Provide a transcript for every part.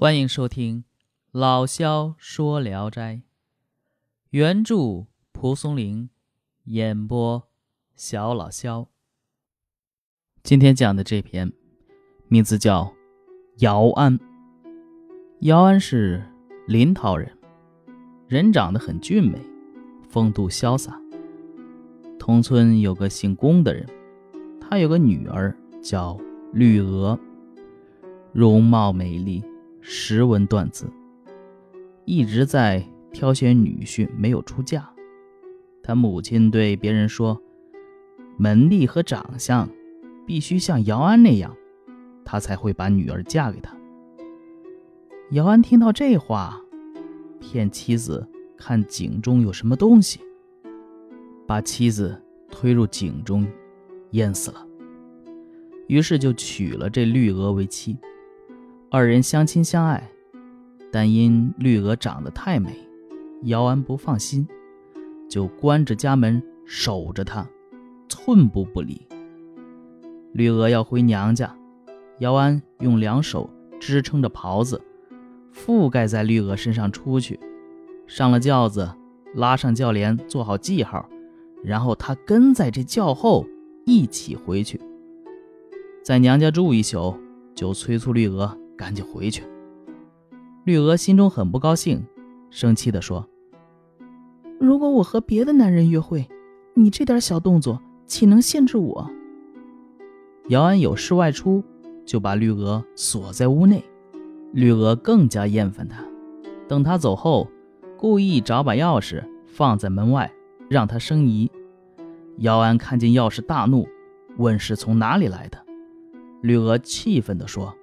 欢迎收听老萧说聊斋，原著蒲松龄，演播小老萧。今天讲的这篇名字叫《姚安》。姚安是临洮人，人长得很俊美，风度潇洒。同村有个姓龚的人，他有个女儿叫绿娥，容貌美丽。识文断字，一直在挑选女婿，没有出嫁。他母亲对别人说：“门第和长相必须像姚安那样，他才会把女儿嫁给他。”姚安听到这话，骗妻子看井中有什么东西，把妻子推入井中，淹死了。于是就娶了这绿娥为妻。二人相亲相爱，但因绿娥长得太美，姚安不放心，就关着家门守着她，寸步不离。绿娥要回娘家，姚安用两手支撑着袍子，覆盖在绿娥身上出去。上了轿子，拉上轿帘，做好记号，然后他跟在这轿后一起回去，在娘家住一宿，就催促绿娥。赶紧回去。绿娥心中很不高兴，生气地说：“如果我和别的男人约会，你这点小动作岂能限制我？”姚安有事外出，就把绿娥锁在屋内。绿娥更加厌烦他。等他走后，故意找把钥匙放在门外，让他生疑。姚安看见钥匙大怒，问是从哪里来的。绿娥气愤地说。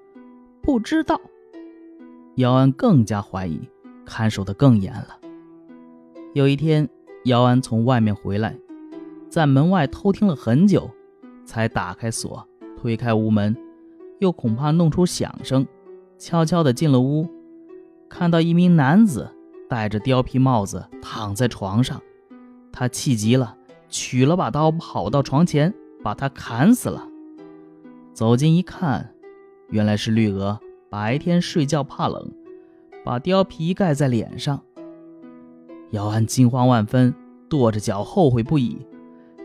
不知道，姚安更加怀疑，看守的更严了。有一天，姚安从外面回来，在门外偷听了很久，才打开锁，推开屋门，又恐怕弄出响声，悄悄地进了屋，看到一名男子戴着貂皮帽子躺在床上，他气急了，取了把刀，跑到床前，把他砍死了。走近一看。原来是绿娥白天睡觉怕冷，把貂皮盖在脸上。姚安惊慌万分，跺着脚后悔不已。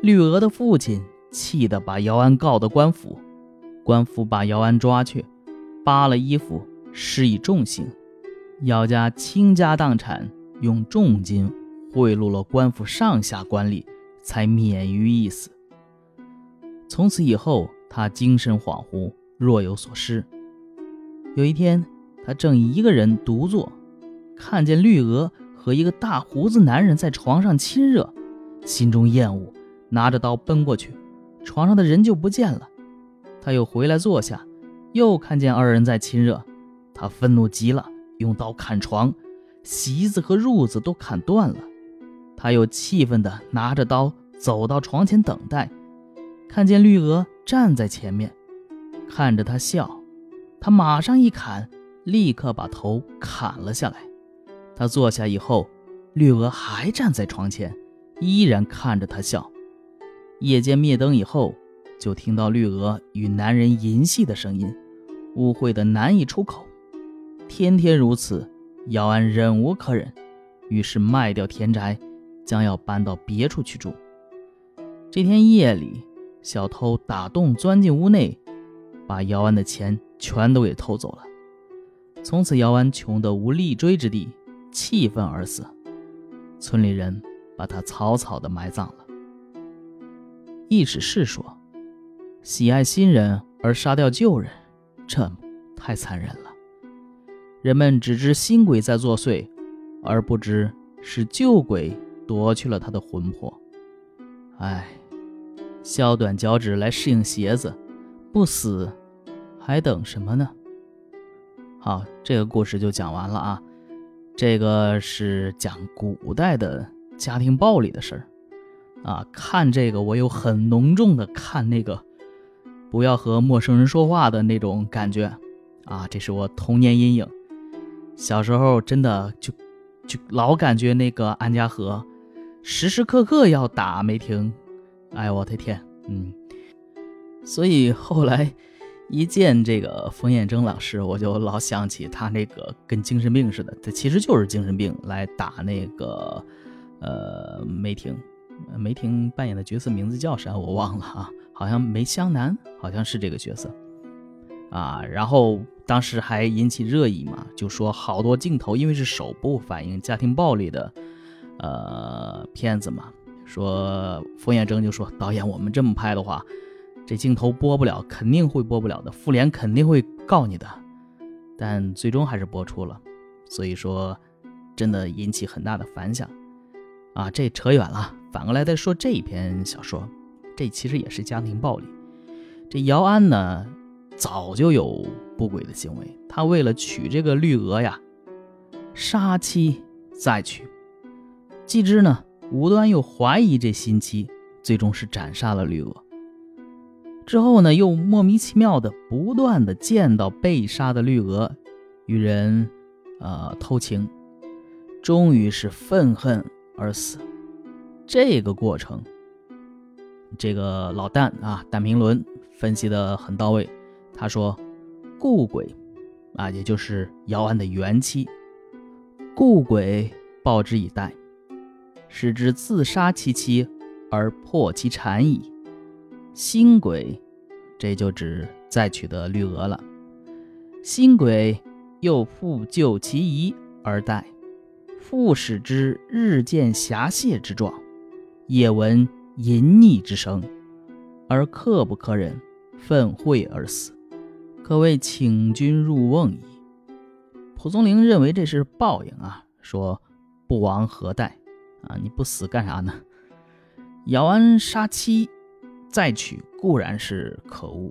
绿娥的父亲气得把姚安告到官府，官府把姚安抓去，扒了衣服，施以重刑。姚家倾家荡产，用重金贿赂了官府上下官吏，才免于一死。从此以后，他精神恍惚。若有所失。有一天，他正一个人独坐，看见绿娥和一个大胡子男人在床上亲热，心中厌恶，拿着刀奔过去，床上的人就不见了。他又回来坐下，又看见二人在亲热，他愤怒极了，用刀砍床，席子和褥子都砍断了。他又气愤地拿着刀走到床前等待，看见绿娥站在前面。看着他笑，他马上一砍，立刻把头砍了下来。他坐下以后，绿娥还站在床前，依然看着他笑。夜间灭灯以后，就听到绿娥与男人淫戏的声音，污秽的难以出口。天天如此，姚安忍无可忍，于是卖掉田宅，将要搬到别处去住。这天夜里，小偷打洞钻进屋内。把姚安的钱全都给偷走了，从此姚安穷得无立锥之地，气愤而死。村里人把他草草的埋葬了。易史是说：“喜爱新人而杀掉旧人，这太残忍了。人们只知新鬼在作祟，而不知是旧鬼夺去了他的魂魄。唉，削短脚趾来适应鞋子，不死。”还等什么呢？好，这个故事就讲完了啊。这个是讲古代的家庭暴力的事儿啊。看这个，我有很浓重的看那个不要和陌生人说话的那种感觉啊。这是我童年阴影。小时候真的就就老感觉那个安家和时时刻刻要打没停。哎，我的天，嗯。所以后来。一见这个冯彦征老师，我就老想起他那个跟精神病似的，他其实就是精神病来打那个呃梅婷，梅婷扮演的角色名字叫啥我忘了啊，好像梅湘南，好像是这个角色啊。然后当时还引起热议嘛，就说好多镜头因为是首部反映家庭暴力的呃片子嘛，说冯彦征就说导演我们这么拍的话。这镜头播不了，肯定会播不了的，妇联肯定会告你的。但最终还是播出了，所以说真的引起很大的反响啊！这扯远了，反过来再说这一篇小说，这其实也是家庭暴力。这姚安呢，早就有不轨的行为，他为了娶这个绿娥呀，杀妻再娶。继之呢，无端又怀疑这新妻，最终是斩杀了绿娥。之后呢，又莫名其妙的不断的见到被杀的绿娥，与人，呃偷情，终于是愤恨而死。这个过程，这个老旦啊，旦平伦分析的很到位。他说，故鬼，啊，也就是姚安的原妻，故鬼报之以待，使之自杀其妻而破其产矣。新鬼，这就指再娶的绿娥了。新鬼又复救其遗而待，复使之日见霞泄之状，也闻淫溺之声，而刻不可忍，愤恚而死，可谓请君入瓮矣。蒲松龄认为这是报应啊，说不亡何待啊？你不死干啥呢？姚安杀妻。再娶固然是可恶，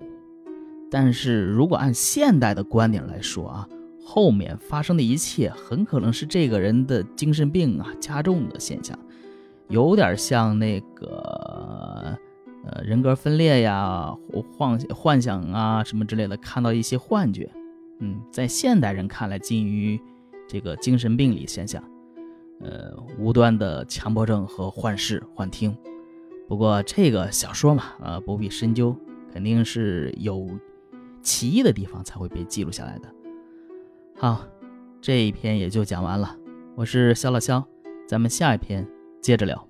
但是如果按现代的观点来说啊，后面发生的一切很可能是这个人的精神病啊加重的现象，有点像那个呃人格分裂呀、幻幻想啊什么之类的，看到一些幻觉。嗯，在现代人看来，近于这个精神病理现象，呃，无端的强迫症和幻视、幻听。不过这个小说嘛，呃，不必深究，肯定是有奇异的地方才会被记录下来的。好，这一篇也就讲完了。我是肖老肖，咱们下一篇接着聊。